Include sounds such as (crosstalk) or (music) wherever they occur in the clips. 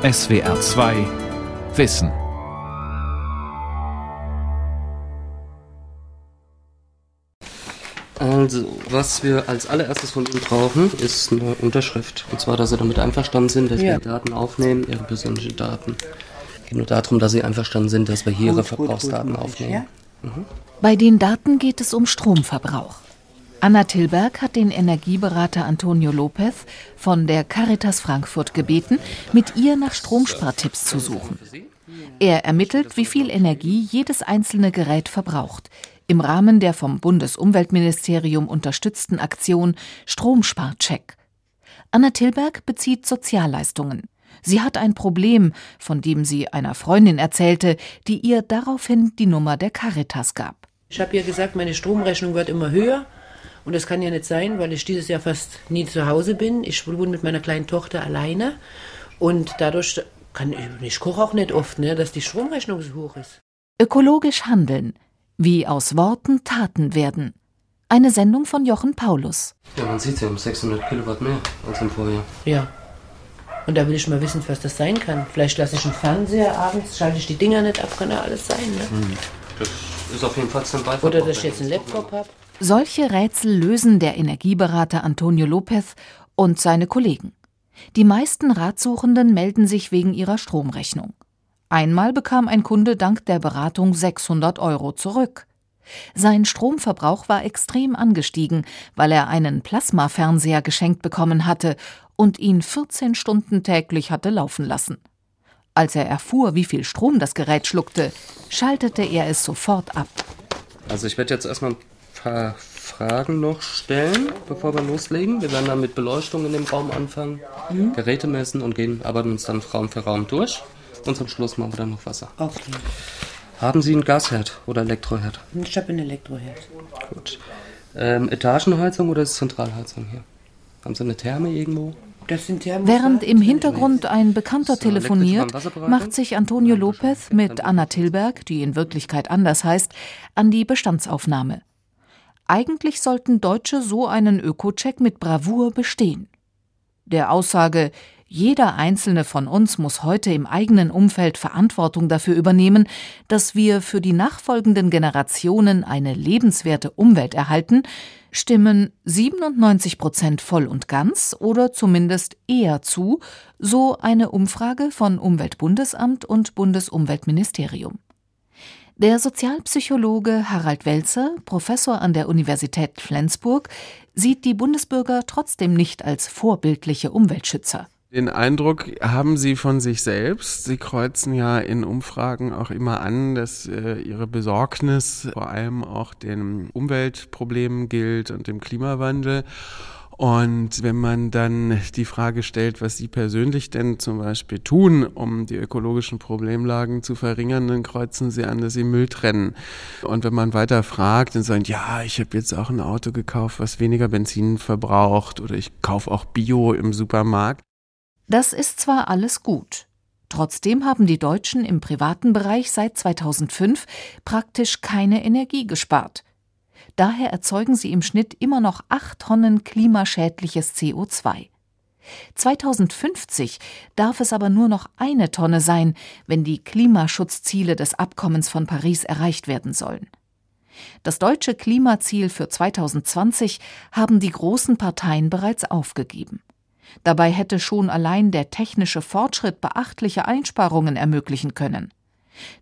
SWR 2 Wissen. Also, was wir als allererstes von Ihnen brauchen, ist eine Unterschrift. Und zwar, dass Sie damit einverstanden sind, dass ja. wir die Daten aufnehmen, Ihre persönlichen Daten. Es geht nur darum, dass Sie einverstanden sind, dass wir hier Ihre Verbrauchsdaten gut, gut, aufnehmen. Ja? Mhm. Bei den Daten geht es um Stromverbrauch. Anna Tilberg hat den Energieberater Antonio Lopez von der Caritas Frankfurt gebeten, mit ihr nach Stromspartipps zu suchen. Er ermittelt, wie viel Energie jedes einzelne Gerät verbraucht, im Rahmen der vom Bundesumweltministerium unterstützten Aktion Stromsparcheck. Anna Tilberg bezieht Sozialleistungen. Sie hat ein Problem, von dem sie einer Freundin erzählte, die ihr daraufhin die Nummer der Caritas gab. Ich habe ihr gesagt, meine Stromrechnung wird immer höher. Und das kann ja nicht sein, weil ich dieses Jahr fast nie zu Hause bin. Ich wohne mit meiner kleinen Tochter alleine. Und dadurch kann ich, ich koche auch nicht oft, ne, dass die Stromrechnung so hoch ist. Ökologisch handeln. Wie aus Worten Taten werden. Eine Sendung von Jochen Paulus. Ja, man sieht, sie haben 600 Kilowatt mehr als im Vorjahr. Ja. Und da will ich mal wissen, was das sein kann. Vielleicht lasse ich einen Fernseher abends, schalte ich die Dinger nicht ab, kann ja alles sein. Ne? Hm. Das ist auf jeden Fall zum Beispiel. Oder dass ich jetzt einen Laptop habe. Solche Rätsel lösen der Energieberater Antonio Lopez und seine Kollegen. Die meisten Ratsuchenden melden sich wegen ihrer Stromrechnung. Einmal bekam ein Kunde dank der Beratung 600 Euro zurück. Sein Stromverbrauch war extrem angestiegen, weil er einen Plasmafernseher geschenkt bekommen hatte und ihn 14 Stunden täglich hatte laufen lassen. Als er erfuhr, wie viel Strom das Gerät schluckte, schaltete er es sofort ab. Also ich werde jetzt erstmal paar Fragen noch stellen, bevor wir loslegen. Wir werden dann mit Beleuchtung in dem Raum anfangen, mhm. Geräte messen und gehen, arbeiten uns dann Raum für Raum durch. Und zum Schluss machen wir dann noch Wasser. Okay. Haben Sie einen Gasherd oder Elektroherd? Ich habe einen Elektroherd. Gut. Ähm, Etagenheizung oder ist Zentralheizung hier? Haben Sie eine Therme irgendwo? Während im Hintergrund ein Bekannter telefoniert, macht sich Antonio Lopez mit Anna Tilberg, die in Wirklichkeit anders heißt, an die Bestandsaufnahme. Eigentlich sollten Deutsche so einen Öko-Check mit Bravour bestehen. Der Aussage, jeder einzelne von uns muss heute im eigenen Umfeld Verantwortung dafür übernehmen, dass wir für die nachfolgenden Generationen eine lebenswerte Umwelt erhalten, stimmen 97 Prozent voll und ganz oder zumindest eher zu, so eine Umfrage von Umweltbundesamt und Bundesumweltministerium. Der Sozialpsychologe Harald Welzer, Professor an der Universität Flensburg, sieht die Bundesbürger trotzdem nicht als vorbildliche Umweltschützer. Den Eindruck haben sie von sich selbst. Sie kreuzen ja in Umfragen auch immer an, dass äh, ihre Besorgnis vor allem auch den Umweltproblemen gilt und dem Klimawandel. Und wenn man dann die Frage stellt, was Sie persönlich denn zum Beispiel tun, um die ökologischen Problemlagen zu verringern, dann kreuzen Sie an, dass Sie Müll trennen. Und wenn man weiter fragt, dann sagen, ja, ich habe jetzt auch ein Auto gekauft, was weniger Benzin verbraucht oder ich kaufe auch Bio im Supermarkt. Das ist zwar alles gut. Trotzdem haben die Deutschen im privaten Bereich seit 2005 praktisch keine Energie gespart. Daher erzeugen sie im Schnitt immer noch acht Tonnen klimaschädliches CO2. 2050 darf es aber nur noch eine Tonne sein, wenn die Klimaschutzziele des Abkommens von Paris erreicht werden sollen. Das deutsche Klimaziel für 2020 haben die großen Parteien bereits aufgegeben. Dabei hätte schon allein der technische Fortschritt beachtliche Einsparungen ermöglichen können.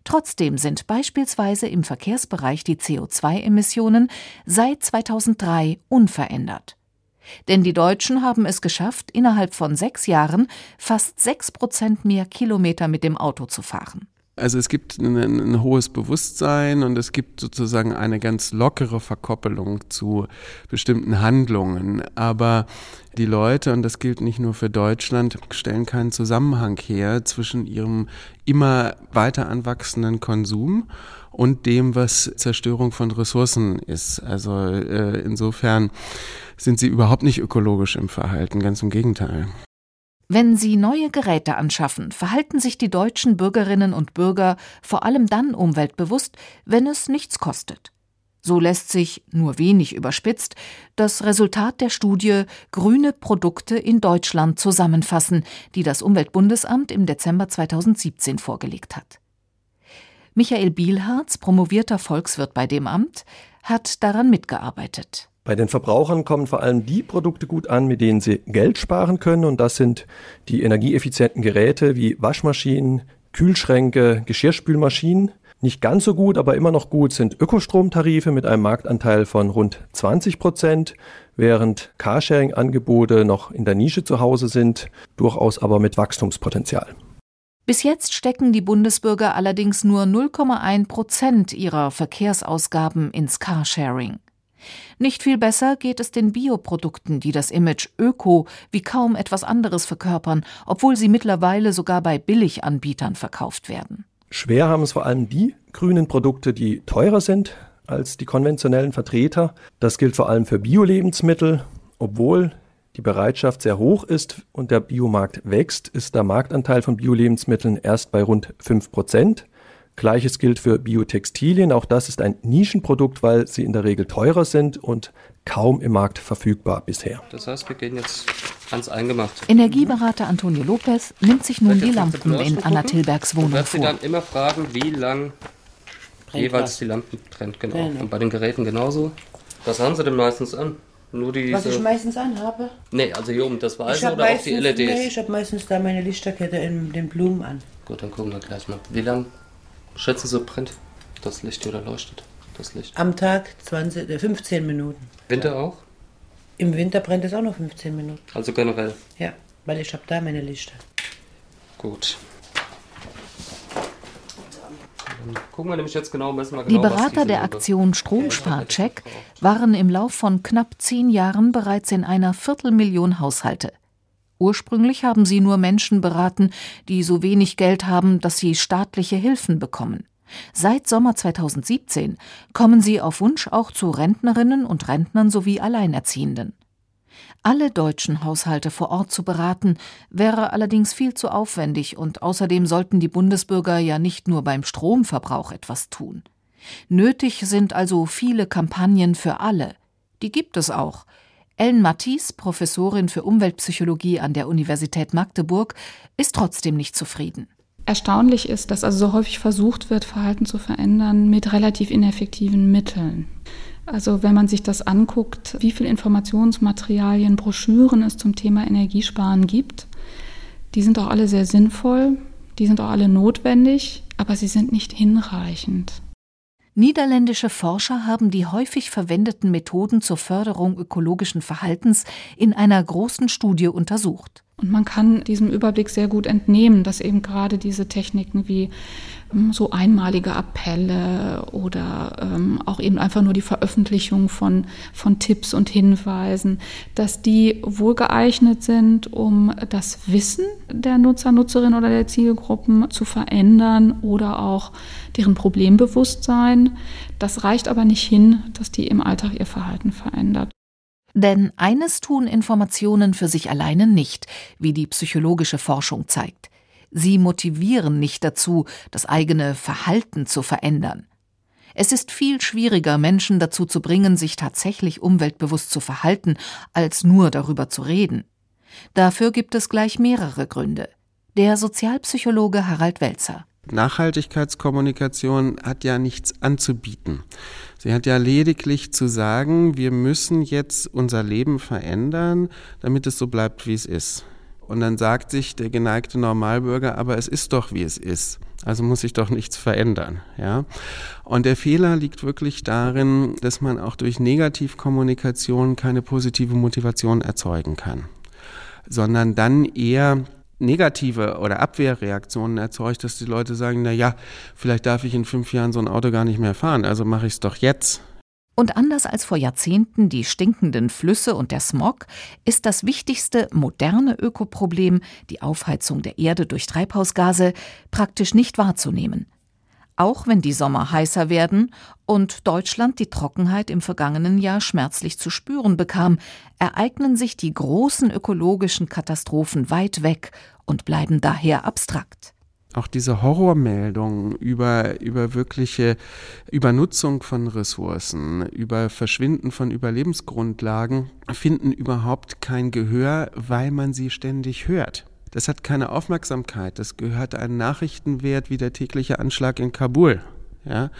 Trotzdem sind beispielsweise im Verkehrsbereich die CO2-Emissionen seit 2003 unverändert. Denn die Deutschen haben es geschafft, innerhalb von sechs Jahren fast sechs Prozent mehr Kilometer mit dem Auto zu fahren. Also es gibt ein, ein, hohes Bewusstsein und es gibt sozusagen eine ganz lockere Verkoppelung zu bestimmten Handlungen. Aber die Leute, und das gilt nicht nur für Deutschland, stellen keinen Zusammenhang her zwischen ihrem immer weiter anwachsenden Konsum und dem, was Zerstörung von Ressourcen ist. Also äh, insofern sind sie überhaupt nicht ökologisch im Verhalten, ganz im Gegenteil. Wenn sie neue Geräte anschaffen, verhalten sich die deutschen Bürgerinnen und Bürger vor allem dann umweltbewusst, wenn es nichts kostet. So lässt sich, nur wenig überspitzt, das Resultat der Studie Grüne Produkte in Deutschland zusammenfassen, die das Umweltbundesamt im Dezember 2017 vorgelegt hat. Michael Bielharz, promovierter Volkswirt bei dem Amt, hat daran mitgearbeitet. Bei den Verbrauchern kommen vor allem die Produkte gut an, mit denen sie Geld sparen können. Und das sind die energieeffizienten Geräte wie Waschmaschinen, Kühlschränke, Geschirrspülmaschinen. Nicht ganz so gut, aber immer noch gut sind Ökostromtarife mit einem Marktanteil von rund 20 Prozent, während Carsharing-Angebote noch in der Nische zu Hause sind, durchaus aber mit Wachstumspotenzial. Bis jetzt stecken die Bundesbürger allerdings nur 0,1 Prozent ihrer Verkehrsausgaben ins Carsharing. Nicht viel besser geht es den Bioprodukten, die das Image Öko wie kaum etwas anderes verkörpern, obwohl sie mittlerweile sogar bei Billiganbietern verkauft werden. Schwer haben es vor allem die grünen Produkte, die teurer sind als die konventionellen Vertreter. Das gilt vor allem für Bio-Lebensmittel. Obwohl die Bereitschaft sehr hoch ist und der Biomarkt wächst, ist der Marktanteil von Bio-Lebensmitteln erst bei rund 5 Prozent. Gleiches gilt für Biotextilien. Auch das ist ein Nischenprodukt, weil sie in der Regel teurer sind und kaum im Markt verfügbar bisher. Das heißt, wir gehen jetzt ans Eingemachte. Energieberater Antonio Lopez nimmt sich nun die Lampen in Anna Tilbergs Wohnung vor. sie dann immer fragen, wie lang Brennt jeweils was. die Lampen brennt. Genau. genau. Und bei den Geräten genauso. Was haben sie denn meistens an? Nur diese... Was ich meistens anhabe? Nee, also hier oben das Weiße oder meistens, auch die LEDs? Nee, ich habe meistens da meine Lichterkette in den Blumen an. Gut, dann gucken wir gleich mal. Wie lang schätzen Sie brennt das Licht oder leuchtet das Licht? Am Tag 20, 15 äh, Minuten. Winter auch? Im Winter brennt es auch noch 15 Minuten. Also generell? Ja, weil ich habe da meine Lichter. Gut. gucken wir nämlich jetzt genau, genau Die Berater der Aktion Stromsparcheck waren im Lauf von knapp zehn Jahren bereits in einer Viertelmillion Haushalte. Ursprünglich haben sie nur Menschen beraten, die so wenig Geld haben, dass sie staatliche Hilfen bekommen. Seit Sommer 2017 kommen sie auf Wunsch auch zu Rentnerinnen und Rentnern sowie Alleinerziehenden. Alle deutschen Haushalte vor Ort zu beraten, wäre allerdings viel zu aufwendig und außerdem sollten die Bundesbürger ja nicht nur beim Stromverbrauch etwas tun. Nötig sind also viele Kampagnen für alle. Die gibt es auch. Ellen Mattis, Professorin für Umweltpsychologie an der Universität Magdeburg, ist trotzdem nicht zufrieden. Erstaunlich ist, dass also so häufig versucht wird, Verhalten zu verändern mit relativ ineffektiven Mitteln. Also wenn man sich das anguckt, wie viel Informationsmaterialien, Broschüren es zum Thema Energiesparen gibt, die sind auch alle sehr sinnvoll, die sind auch alle notwendig, aber sie sind nicht hinreichend. Niederländische Forscher haben die häufig verwendeten Methoden zur Förderung ökologischen Verhaltens in einer großen Studie untersucht. Und man kann diesem Überblick sehr gut entnehmen, dass eben gerade diese Techniken wie so einmalige Appelle oder ähm, auch eben einfach nur die Veröffentlichung von, von Tipps und Hinweisen, dass die wohl geeignet sind, um das Wissen der Nutzer, Nutzerinnen oder der Zielgruppen zu verändern oder auch deren Problembewusstsein. Das reicht aber nicht hin, dass die im Alltag ihr Verhalten verändert. Denn eines tun Informationen für sich alleine nicht, wie die psychologische Forschung zeigt. Sie motivieren nicht dazu, das eigene Verhalten zu verändern. Es ist viel schwieriger, Menschen dazu zu bringen, sich tatsächlich umweltbewusst zu verhalten, als nur darüber zu reden. Dafür gibt es gleich mehrere Gründe. Der Sozialpsychologe Harald Welzer. Nachhaltigkeitskommunikation hat ja nichts anzubieten. Sie hat ja lediglich zu sagen, wir müssen jetzt unser Leben verändern, damit es so bleibt, wie es ist. Und dann sagt sich der geneigte Normalbürger, aber es ist doch, wie es ist. Also muss sich doch nichts verändern, ja. Und der Fehler liegt wirklich darin, dass man auch durch Negativkommunikation keine positive Motivation erzeugen kann, sondern dann eher negative oder Abwehrreaktionen erzeugt, dass die Leute sagen, na ja, vielleicht darf ich in fünf Jahren so ein Auto gar nicht mehr fahren, also mache ich es doch jetzt. Und anders als vor Jahrzehnten die stinkenden Flüsse und der Smog, ist das wichtigste moderne Ökoproblem, die Aufheizung der Erde durch Treibhausgase, praktisch nicht wahrzunehmen. Auch wenn die Sommer heißer werden und Deutschland die Trockenheit im vergangenen Jahr schmerzlich zu spüren bekam, ereignen sich die großen ökologischen Katastrophen weit weg und bleiben daher abstrakt. Auch diese Horrormeldungen über, über wirkliche Übernutzung von Ressourcen, über Verschwinden von Überlebensgrundlagen finden überhaupt kein Gehör, weil man sie ständig hört. Das hat keine Aufmerksamkeit. Das gehört einen Nachrichtenwert wie der tägliche Anschlag in Kabul. Ja,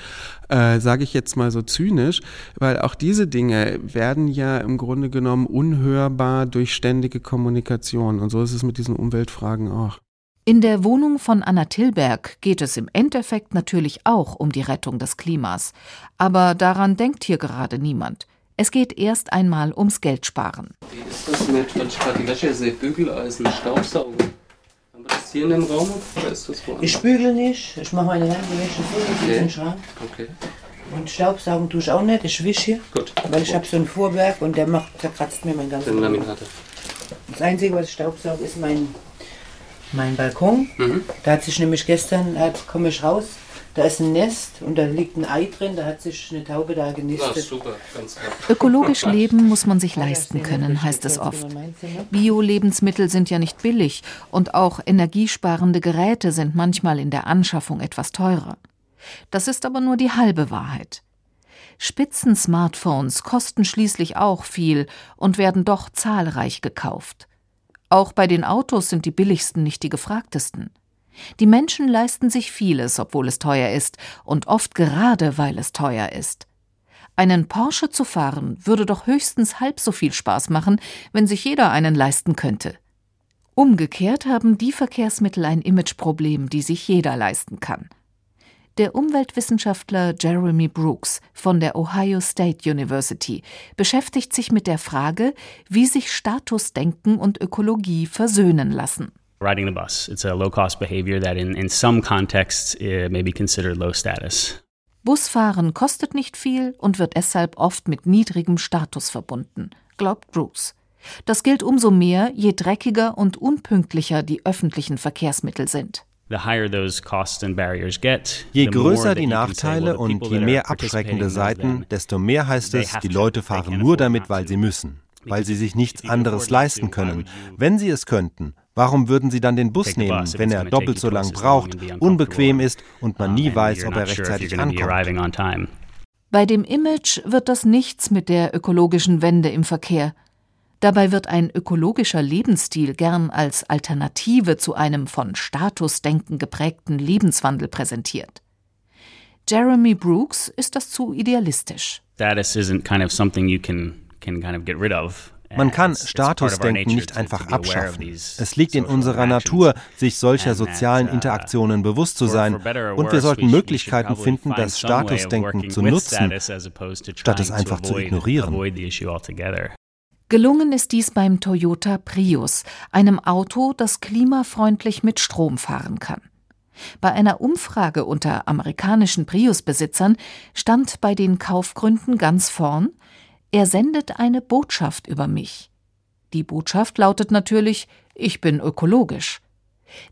äh, sage ich jetzt mal so zynisch, weil auch diese Dinge werden ja im Grunde genommen unhörbar durch ständige Kommunikation. Und so ist es mit diesen Umweltfragen auch. In der Wohnung von Anna Tillberg geht es im Endeffekt natürlich auch um die Rettung des Klimas. Aber daran denkt hier gerade niemand. Es geht erst einmal ums Geldsparen. Wie ist das mit, wenn ich gerade die Wäsche sehe, Bügeleisen, Staubsaugen? Haben wir das hier in dem Raum oder ist das woanders? Ich bügel nicht, ich mache meine ganze Wäsche so in Okay. diesen Schrank. Okay, Und Staubsaugen tue ich auch nicht, ich wische hier. gut. Weil ich habe so einen Vorwerk und der macht, zerkratzt mir mein ganzes Den Laminate. Das Einzige, was ich staubsauge, ist mein, mein Balkon. Mhm. Da hat sich nämlich gestern, da komme ich raus, da ist ein Nest und da liegt ein Ei drin, da hat sich eine Taube da genistet. super. Ökologisch (laughs) leben muss man sich leisten können, heißt es oft. Bio-Lebensmittel sind ja nicht billig und auch energiesparende Geräte sind manchmal in der Anschaffung etwas teurer. Das ist aber nur die halbe Wahrheit. Spitzen-Smartphones kosten schließlich auch viel und werden doch zahlreich gekauft. Auch bei den Autos sind die billigsten nicht die gefragtesten. Die Menschen leisten sich vieles, obwohl es teuer ist, und oft gerade, weil es teuer ist. Einen Porsche zu fahren würde doch höchstens halb so viel Spaß machen, wenn sich jeder einen leisten könnte. Umgekehrt haben die Verkehrsmittel ein Imageproblem, die sich jeder leisten kann. Der Umweltwissenschaftler Jeremy Brooks von der Ohio State University beschäftigt sich mit der Frage, wie sich Statusdenken und Ökologie versöhnen lassen. riding the bus. It's a low cost behavior that, in, in some contexts, uh, may be considered low status. Busfahren kostet nicht viel und wird deshalb oft mit niedrigem Status verbunden, glaubt Bruce. Das gilt umso mehr, je dreckiger und unpünktlicher die öffentlichen Verkehrsmittel sind. The higher those costs and barriers get, Je the more größer that die Nachteile und je mehr abschreckende Seiten, desto mehr heißt they es, have die to- Leute they fahren nur damit, weil to. sie müssen, weil sie sich nichts anderes leisten können. Wenn sie es könnten, warum würden sie dann den Bus nehmen, wenn er doppelt so lang braucht, unbequem ist und man nie and weiß, ob er rechtzeitig ankommt? Bei dem Image wird das nichts mit der ökologischen Wende im Verkehr. Dabei wird ein ökologischer Lebensstil gern als Alternative zu einem von Statusdenken geprägten Lebenswandel präsentiert. Jeremy Brooks ist das zu idealistisch. Status isn't kind of something you can, can kind of get rid of. Man kann Statusdenken nicht einfach abschaffen. Es liegt in unserer. Natur, sich solcher sozialen uh, Interaktionen bewusst zu sein. Und wir sollten Möglichkeiten finden, das Statusdenken zu nutzen, statt es einfach zu ignorieren. Gelungen ist dies beim Toyota Prius, einem Auto, das klimafreundlich mit Strom fahren kann. Bei einer Umfrage unter amerikanischen Prius-Besitzern stand bei den Kaufgründen ganz vorn, er sendet eine Botschaft über mich. Die Botschaft lautet natürlich, ich bin ökologisch.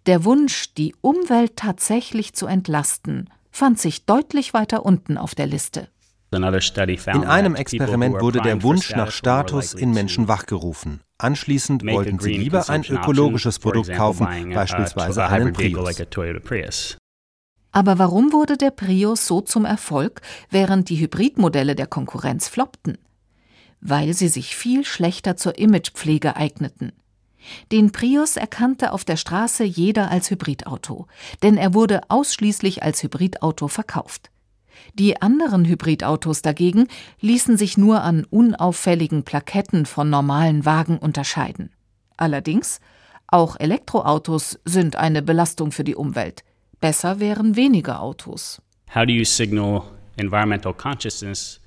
Der Wunsch, die Umwelt tatsächlich zu entlasten, fand sich deutlich weiter unten auf der Liste. In einem Experiment wurde der Wunsch nach status in Menschen wachgerufen. Anschließend wollten sie lieber ein ökologisches Produkt kaufen, a- beispielsweise einen Prius. Aber warum wurde der Prius so zum Erfolg, während die Hybridmodelle der Konkurrenz floppten? Weil sie sich viel schlechter zur Imagepflege eigneten. Den Prius erkannte auf der Straße jeder als Hybridauto, denn er wurde ausschließlich als Hybridauto verkauft. Die anderen Hybridautos dagegen ließen sich nur an unauffälligen Plaketten von normalen Wagen unterscheiden. Allerdings, auch Elektroautos sind eine Belastung für die Umwelt. Besser wären weniger Autos. How do you signal environmental consciousness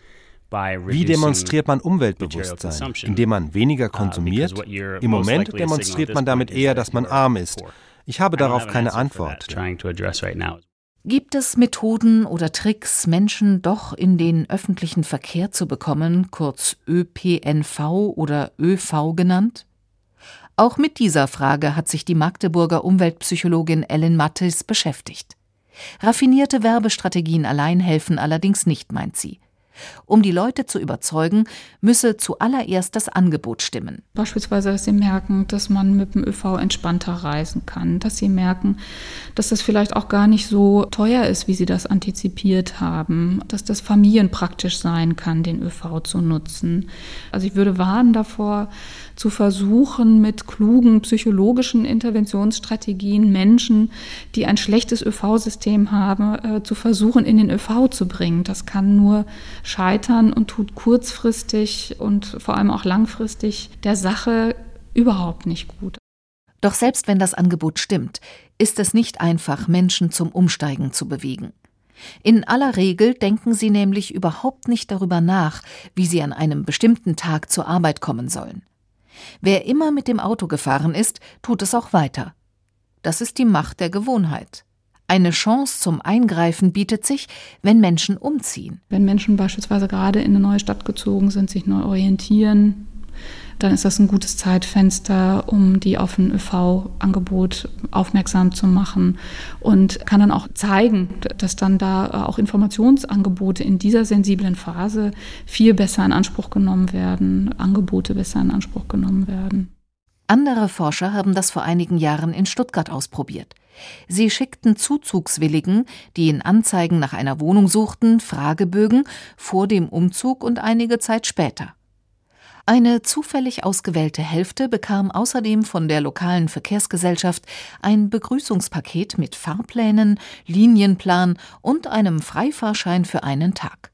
Wie demonstriert man Umweltbewusstsein? Indem man weniger because konsumiert? Im Moment demonstriert man damit eher, dass man arm ist. Ich habe darauf keine Antwort. Gibt es Methoden oder Tricks, Menschen doch in den öffentlichen Verkehr zu bekommen, kurz ÖPNV oder ÖV genannt? Auch mit dieser Frage hat sich die Magdeburger Umweltpsychologin Ellen Mattes beschäftigt. Raffinierte Werbestrategien allein helfen allerdings nicht, meint sie. Um die Leute zu überzeugen, müsse zuallererst das Angebot stimmen. Beispielsweise, dass sie merken, dass man mit dem ÖV entspannter reisen kann, dass sie merken, dass das vielleicht auch gar nicht so teuer ist, wie sie das antizipiert haben, dass das familienpraktisch sein kann, den ÖV zu nutzen. Also ich würde warnen davor, zu versuchen, mit klugen psychologischen Interventionsstrategien Menschen, die ein schlechtes ÖV-System haben, äh, zu versuchen, in den ÖV zu bringen. Das kann nur scheitern und tut kurzfristig und vor allem auch langfristig der Sache überhaupt nicht gut. Doch selbst wenn das Angebot stimmt, ist es nicht einfach, Menschen zum Umsteigen zu bewegen. In aller Regel denken sie nämlich überhaupt nicht darüber nach, wie sie an einem bestimmten Tag zur Arbeit kommen sollen. Wer immer mit dem Auto gefahren ist, tut es auch weiter. Das ist die Macht der Gewohnheit. Eine Chance zum Eingreifen bietet sich, wenn Menschen umziehen. Wenn Menschen beispielsweise gerade in eine neue Stadt gezogen sind, sich neu orientieren, dann ist das ein gutes Zeitfenster, um die auf ein ÖV-Angebot aufmerksam zu machen und kann dann auch zeigen, dass dann da auch Informationsangebote in dieser sensiblen Phase viel besser in Anspruch genommen werden, Angebote besser in Anspruch genommen werden. Andere Forscher haben das vor einigen Jahren in Stuttgart ausprobiert. Sie schickten Zuzugswilligen, die in Anzeigen nach einer Wohnung suchten, Fragebögen vor dem Umzug und einige Zeit später. Eine zufällig ausgewählte Hälfte bekam außerdem von der lokalen Verkehrsgesellschaft ein Begrüßungspaket mit Fahrplänen, Linienplan und einem Freifahrschein für einen Tag.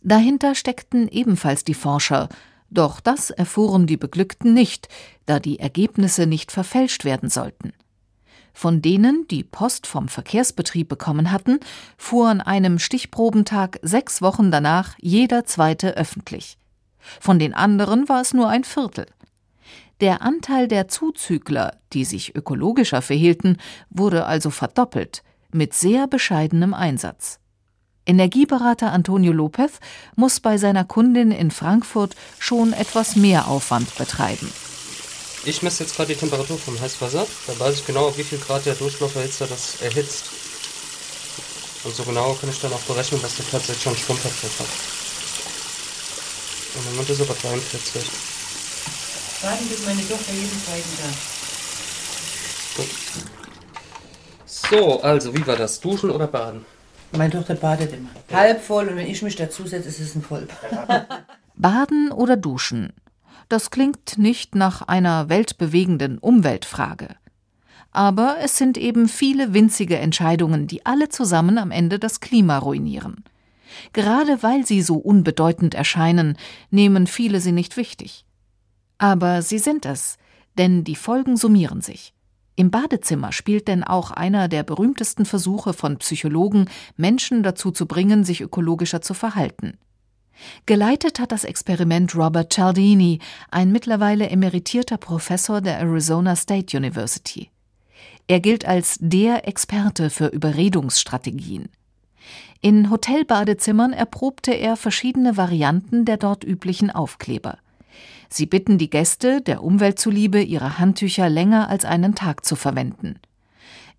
Dahinter steckten ebenfalls die Forscher, doch das erfuhren die Beglückten nicht, da die Ergebnisse nicht verfälscht werden sollten. Von denen, die Post vom Verkehrsbetrieb bekommen hatten, fuhr an einem Stichprobentag sechs Wochen danach jeder zweite öffentlich. Von den anderen war es nur ein Viertel. Der Anteil der Zuzügler, die sich ökologischer verhielten, wurde also verdoppelt, mit sehr bescheidenem Einsatz. Energieberater Antonio Lopez muss bei seiner Kundin in Frankfurt schon etwas mehr Aufwand betreiben. Ich messe jetzt gerade die Temperatur vom Heißwasser. Da weiß ich genau, auf wie viel Grad der Durchlauferhitzer das erhitzt. Und so genau kann ich dann auch berechnen, was der tatsächlich schon Stromverbrauch hat. Und Moment ist aber 43. Warten bis meine Tochter jeden zweiten Tag. Gut. So, also wie war das? Duschen oder baden? Meine Tochter badet immer. Halb voll und wenn ich mich dazusetze, ist es ein Vollbad. (laughs) Baden oder duschen? Das klingt nicht nach einer weltbewegenden Umweltfrage. Aber es sind eben viele winzige Entscheidungen, die alle zusammen am Ende das Klima ruinieren. Gerade weil sie so unbedeutend erscheinen, nehmen viele sie nicht wichtig. Aber sie sind es, denn die Folgen summieren sich. Im Badezimmer spielt denn auch einer der berühmtesten Versuche von Psychologen, Menschen dazu zu bringen, sich ökologischer zu verhalten. Geleitet hat das Experiment Robert Cialdini, ein mittlerweile emeritierter Professor der Arizona State University. Er gilt als der Experte für Überredungsstrategien. In Hotelbadezimmern erprobte er verschiedene Varianten der dort üblichen Aufkleber. Sie bitten die Gäste, der Umwelt zuliebe, ihre Handtücher länger als einen Tag zu verwenden.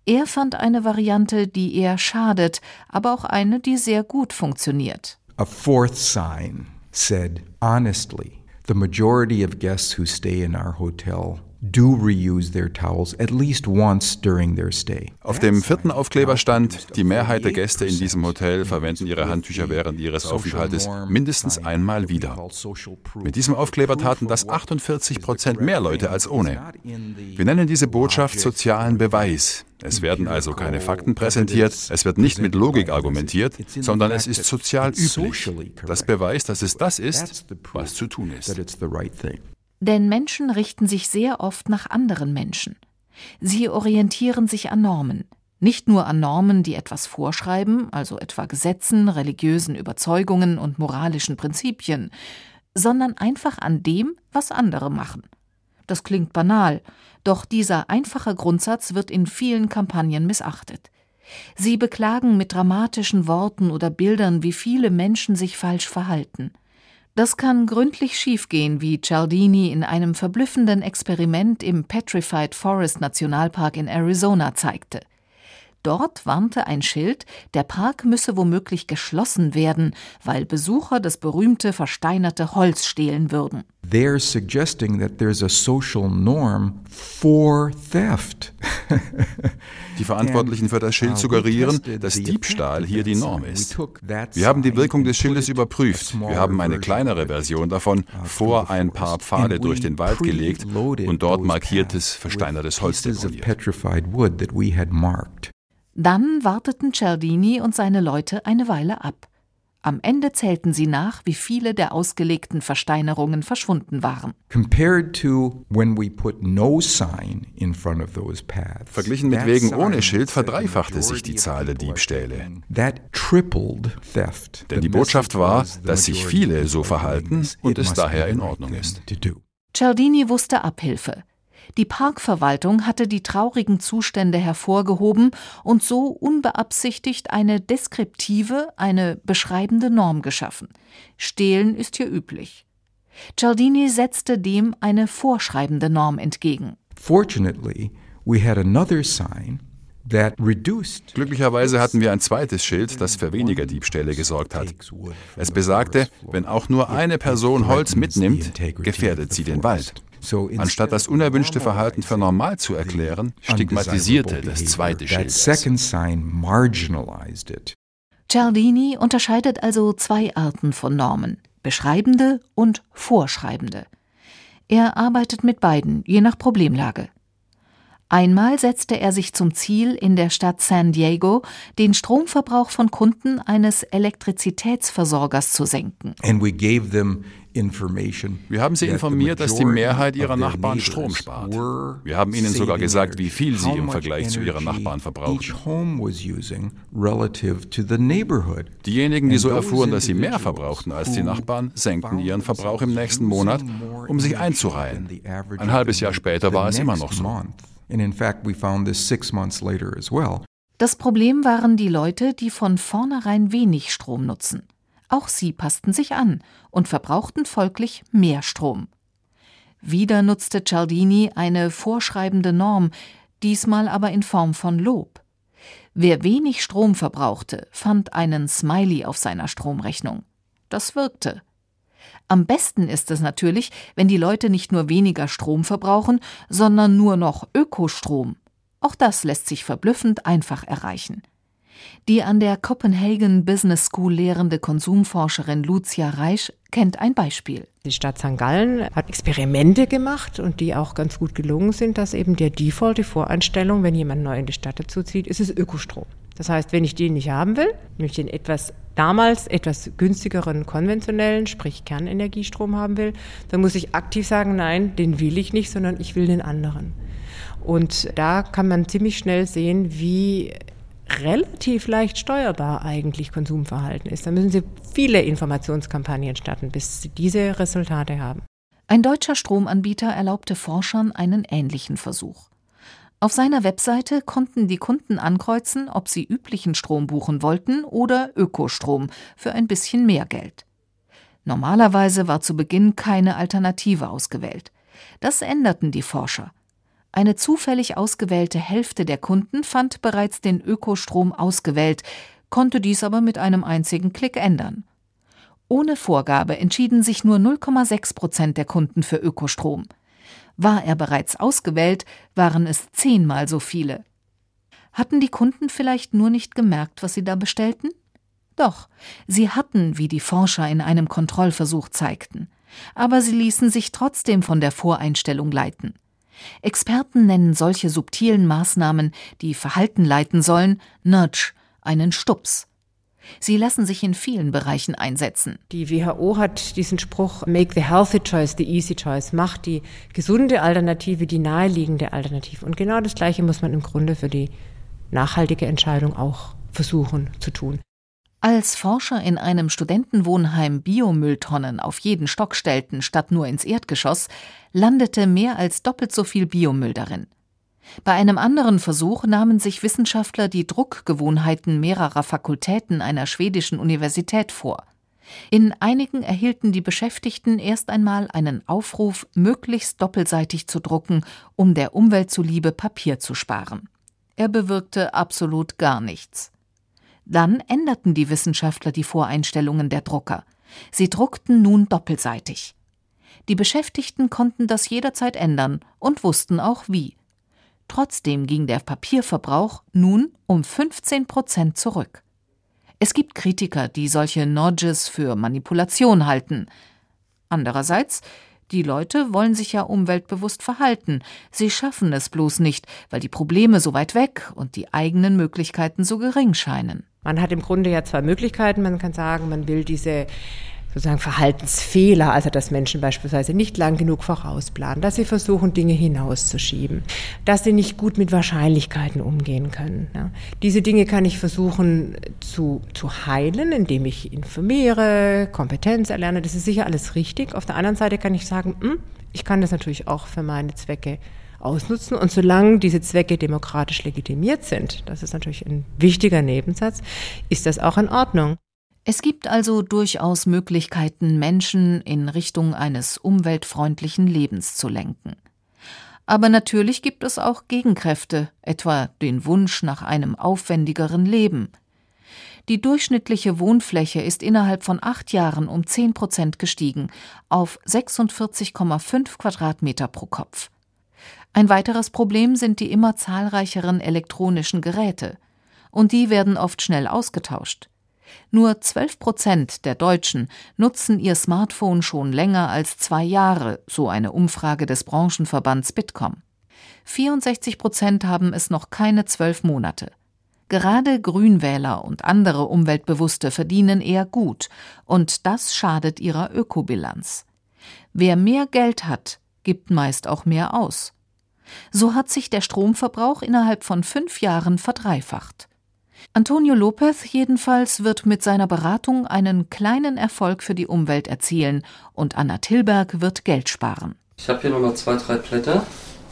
Er fand eine Variante, die eher schadet, aber auch eine, die sehr gut funktioniert. A fourth sign said, honestly, the majority of guests who stay in our hotel do reuse their towels at least once during their stay. Auf dem vierten Aufkleber stand, die Mehrheit der Gäste in diesem Hotel verwenden ihre Handtücher während ihres Aufenthaltes mindestens einmal wieder. Mit diesem Aufkleber taten das 48 Prozent mehr Leute als ohne. Wir nennen diese Botschaft sozialen Beweis. Es werden also keine Fakten präsentiert, es wird nicht mit Logik argumentiert, sondern es ist sozial üblich. Das beweist, dass es das ist, was zu tun ist. Denn Menschen richten sich sehr oft nach anderen Menschen. Sie orientieren sich an Normen. Nicht nur an Normen, die etwas vorschreiben, also etwa Gesetzen, religiösen Überzeugungen und moralischen Prinzipien, sondern einfach an dem, was andere machen. Das klingt banal, doch dieser einfache Grundsatz wird in vielen Kampagnen missachtet. Sie beklagen mit dramatischen Worten oder Bildern, wie viele Menschen sich falsch verhalten. Das kann gründlich schiefgehen, wie Cialdini in einem verblüffenden Experiment im Petrified Forest Nationalpark in Arizona zeigte. Dort warnte ein Schild, der Park müsse womöglich geschlossen werden, weil Besucher das berühmte versteinerte Holz stehlen würden. They're suggesting that there's a social norm for theft. (laughs) Die Verantwortlichen für das Schild suggerieren, dass Diebstahl hier die Norm ist. Wir haben die Wirkung des Schildes überprüft. Wir haben eine kleinere Version davon vor ein paar Pfade durch den Wald gelegt und dort markiertes versteinertes Holz deponiert. Dann warteten Cialdini und seine Leute eine Weile ab. Am Ende zählten sie nach, wie viele der ausgelegten Versteinerungen verschwunden waren. Verglichen mit Wegen ohne Schild verdreifachte sich die Zahl der Diebstähle. Denn die Botschaft war, dass sich viele so verhalten und es daher in Ordnung ist. Cialdini wusste Abhilfe. Die Parkverwaltung hatte die traurigen Zustände hervorgehoben und so unbeabsichtigt eine deskriptive, eine beschreibende Norm geschaffen. Stehlen ist hier üblich. Cialdini setzte dem eine vorschreibende Norm entgegen. Fortunately, we had another sign Glücklicherweise hatten wir ein zweites Schild, das für weniger Diebstähle gesorgt hat. Es besagte, wenn auch nur eine Person Holz mitnimmt, gefährdet sie den Wald. Anstatt das unerwünschte Verhalten für normal zu erklären, stigmatisierte das zweite Schild. Cialdini unterscheidet also zwei Arten von Normen, beschreibende und vorschreibende. Er arbeitet mit beiden, je nach Problemlage. Einmal setzte er sich zum Ziel, in der Stadt San Diego den Stromverbrauch von Kunden eines Elektrizitätsversorgers zu senken. Wir haben sie informiert, dass die Mehrheit ihrer Nachbarn Strom spart. Wir haben ihnen sogar gesagt, wie viel sie im Vergleich zu ihren Nachbarn verbrauchen. Diejenigen, die so erfuhren, dass sie mehr verbrauchten als die Nachbarn, senkten ihren Verbrauch im nächsten Monat, um sich einzureihen. Ein halbes Jahr später war es immer noch so. And in fact, we found this six months later as well. Das Problem waren die Leute, die von vornherein wenig Strom nutzen. Auch sie passten sich an und verbrauchten folglich mehr Strom. Wieder nutzte Cialdini eine vorschreibende Norm, diesmal aber in Form von Lob. Wer wenig Strom verbrauchte, fand einen Smiley auf seiner Stromrechnung. Das wirkte. Am besten ist es natürlich, wenn die Leute nicht nur weniger Strom verbrauchen, sondern nur noch Ökostrom. Auch das lässt sich verblüffend einfach erreichen. Die an der Copenhagen Business School lehrende Konsumforscherin Lucia Reisch kennt ein Beispiel. Die Stadt St. Gallen hat Experimente gemacht und die auch ganz gut gelungen sind, dass eben der Default, die Voreinstellung, wenn jemand neu in die Stadt dazuzieht, ist es Ökostrom. Das heißt, wenn ich den nicht haben will, nämlich den etwas damals etwas günstigeren konventionellen, sprich Kernenergiestrom haben will, dann muss ich aktiv sagen, nein, den will ich nicht, sondern ich will den anderen. Und da kann man ziemlich schnell sehen, wie relativ leicht steuerbar eigentlich Konsumverhalten ist. Da müssen Sie viele Informationskampagnen starten, bis Sie diese Resultate haben. Ein deutscher Stromanbieter erlaubte Forschern einen ähnlichen Versuch. Auf seiner Webseite konnten die Kunden ankreuzen, ob sie üblichen Strom buchen wollten oder Ökostrom für ein bisschen mehr Geld. Normalerweise war zu Beginn keine Alternative ausgewählt. Das änderten die Forscher. Eine zufällig ausgewählte Hälfte der Kunden fand bereits den Ökostrom ausgewählt, konnte dies aber mit einem einzigen Klick ändern. Ohne Vorgabe entschieden sich nur 0,6 Prozent der Kunden für Ökostrom. War er bereits ausgewählt, waren es zehnmal so viele. Hatten die Kunden vielleicht nur nicht gemerkt, was sie da bestellten? Doch, sie hatten, wie die Forscher in einem Kontrollversuch zeigten. Aber sie ließen sich trotzdem von der Voreinstellung leiten. Experten nennen solche subtilen Maßnahmen, die Verhalten leiten sollen, Nudge, einen Stups. Sie lassen sich in vielen Bereichen einsetzen. Die WHO hat diesen Spruch Make the healthy choice the easy choice. Macht die gesunde Alternative die naheliegende Alternative. Und genau das Gleiche muss man im Grunde für die nachhaltige Entscheidung auch versuchen zu tun. Als Forscher in einem Studentenwohnheim Biomülltonnen auf jeden Stock stellten, statt nur ins Erdgeschoss, landete mehr als doppelt so viel Biomüll darin. Bei einem anderen Versuch nahmen sich Wissenschaftler die Druckgewohnheiten mehrerer Fakultäten einer schwedischen Universität vor. In einigen erhielten die Beschäftigten erst einmal einen Aufruf, möglichst doppelseitig zu drucken, um der Umwelt zuliebe Papier zu sparen. Er bewirkte absolut gar nichts. Dann änderten die Wissenschaftler die Voreinstellungen der Drucker. Sie druckten nun doppelseitig. Die Beschäftigten konnten das jederzeit ändern und wussten auch wie. Trotzdem ging der Papierverbrauch nun um 15 Prozent zurück. Es gibt Kritiker, die solche Nodges für Manipulation halten. Andererseits, die Leute wollen sich ja umweltbewusst verhalten. Sie schaffen es bloß nicht, weil die Probleme so weit weg und die eigenen Möglichkeiten so gering scheinen. Man hat im Grunde ja zwei Möglichkeiten. Man kann sagen, man will diese sozusagen Verhaltensfehler, also dass Menschen beispielsweise nicht lang genug vorausplanen, dass sie versuchen, Dinge hinauszuschieben, dass sie nicht gut mit Wahrscheinlichkeiten umgehen können. Ja. Diese Dinge kann ich versuchen zu, zu heilen, indem ich informiere, Kompetenz erlerne. Das ist sicher alles richtig. Auf der anderen Seite kann ich sagen, hm, ich kann das natürlich auch für meine Zwecke ausnutzen. Und solange diese Zwecke demokratisch legitimiert sind, das ist natürlich ein wichtiger Nebensatz, ist das auch in Ordnung. Es gibt also durchaus Möglichkeiten, Menschen in Richtung eines umweltfreundlichen Lebens zu lenken. Aber natürlich gibt es auch Gegenkräfte, etwa den Wunsch nach einem aufwendigeren Leben. Die durchschnittliche Wohnfläche ist innerhalb von acht Jahren um zehn Prozent gestiegen auf 46,5 Quadratmeter pro Kopf. Ein weiteres Problem sind die immer zahlreicheren elektronischen Geräte. Und die werden oft schnell ausgetauscht. Nur 12 Prozent der Deutschen nutzen ihr Smartphone schon länger als zwei Jahre, so eine Umfrage des Branchenverbands Bitkom. 64 Prozent haben es noch keine zwölf Monate. Gerade Grünwähler und andere Umweltbewusste verdienen eher gut, und das schadet ihrer Ökobilanz. Wer mehr Geld hat, gibt meist auch mehr aus. So hat sich der Stromverbrauch innerhalb von fünf Jahren verdreifacht. Antonio Lopez jedenfalls wird mit seiner Beratung einen kleinen Erfolg für die Umwelt erzielen und Anna Tilberg wird Geld sparen. Ich habe hier nochmal zwei, drei Blätter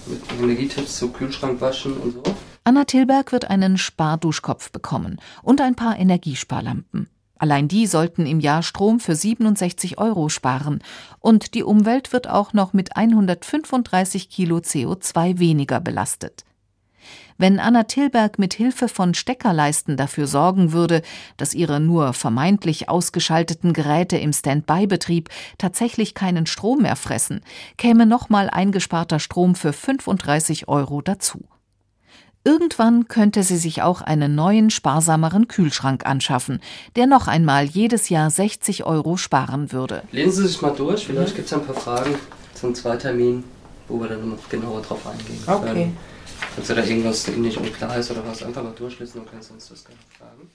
mit Energietipps zu Kühlschrank waschen und so. Anna Tilberg wird einen Sparduschkopf bekommen und ein paar Energiesparlampen. Allein die sollten im Jahr Strom für 67 Euro sparen und die Umwelt wird auch noch mit 135 Kilo CO2 weniger belastet. Wenn Anna Tilberg mit Hilfe von Steckerleisten dafür sorgen würde, dass ihre nur vermeintlich ausgeschalteten Geräte im Standby-Betrieb tatsächlich keinen Strom mehr fressen, käme nochmal eingesparter Strom für 35 Euro dazu. Irgendwann könnte sie sich auch einen neuen, sparsameren Kühlschrank anschaffen, der noch einmal jedes Jahr 60 Euro sparen würde. Lesen Sie sich mal durch, vielleicht gibt es ein paar Fragen zum Zweitermin, wo wir dann noch genauer drauf eingehen können. Falls da irgendwas nicht unklar ist oder was, einfach mal durchlesen und kannst uns das gerne fragen.